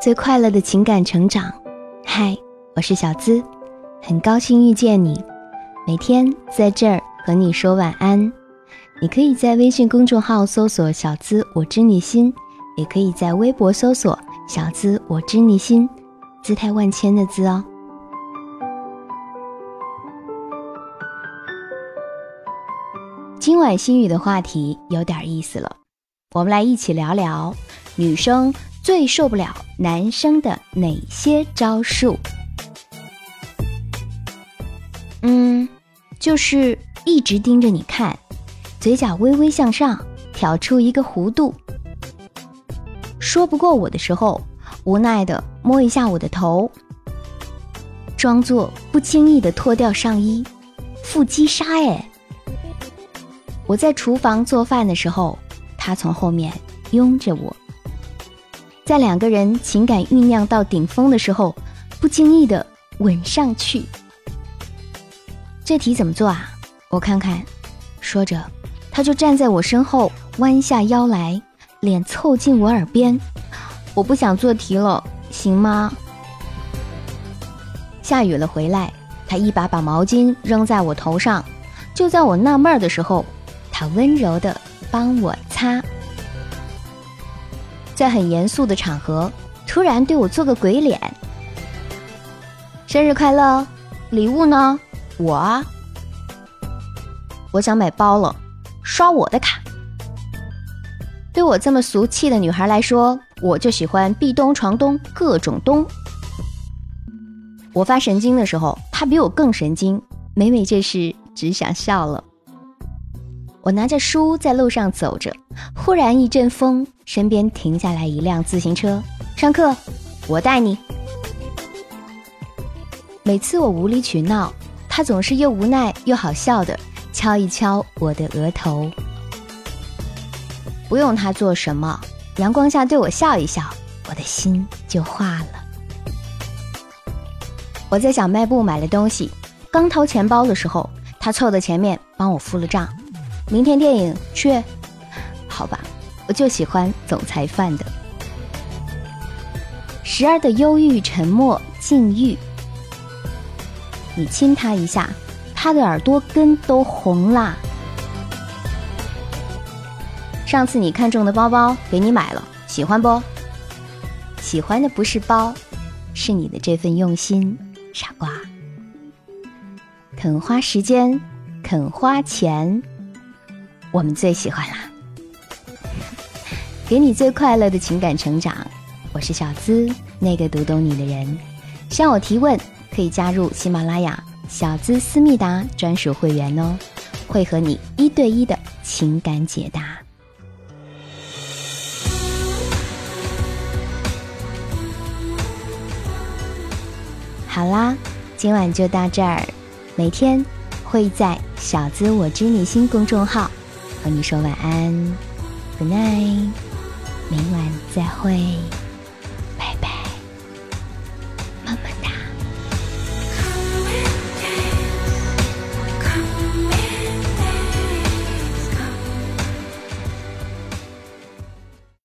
最快乐的情感成长。嗨，我是小资，很高兴遇见你。每天在这儿和你说晚安。你可以在微信公众号搜索“小资我知你心”，也可以在微博搜索“小资我知你心”，姿态万千的“资”哦。今晚心语的话题有点意思了，我们来一起聊聊女生最受不了男生的哪些招数。嗯，就是一直盯着你看，嘴角微微向上，挑出一个弧度。说不过我的时候，无奈的摸一下我的头，装作不经意的脱掉上衣，腹肌杀哎。我在厨房做饭的时候，他从后面拥着我，在两个人情感酝酿到顶峰的时候，不经意的吻上去。这题怎么做啊？我看看。说着，他就站在我身后，弯下腰来，脸凑近我耳边。我不想做题了，行吗？下雨了，回来，他一把把毛巾扔在我头上。就在我纳闷的时候。他温柔的帮我擦，在很严肃的场合，突然对我做个鬼脸。生日快乐，礼物呢？我啊，我想买包了，刷我的卡。对我这么俗气的女孩来说，我就喜欢壁咚床咚各种咚。我发神经的时候，他比我更神经。每每这时，只想笑了。我拿着书在路上走着，忽然一阵风，身边停下来一辆自行车。上课，我带你。每次我无理取闹，他总是又无奈又好笑的敲一敲我的额头。不用他做什么，阳光下对我笑一笑，我的心就化了。我在小卖部买了东西，刚掏钱包的时候，他凑到前面帮我付了账。明天电影去，好吧，我就喜欢总裁范的。时而的忧郁、沉默、禁欲，你亲他一下，他的耳朵根都红啦。上次你看中的包包给你买了，喜欢不？喜欢的不是包，是你的这份用心，傻瓜。肯花时间，肯花钱。我们最喜欢啦，给你最快乐的情感成长。我是小资，那个读懂你的人。向我提问，可以加入喜马拉雅小资思密达专属会员哦，会和你一对一的情感解答。好啦，今晚就到这儿。每天会在小资我知你心公众号。和你说晚安，Good night，明晚再会。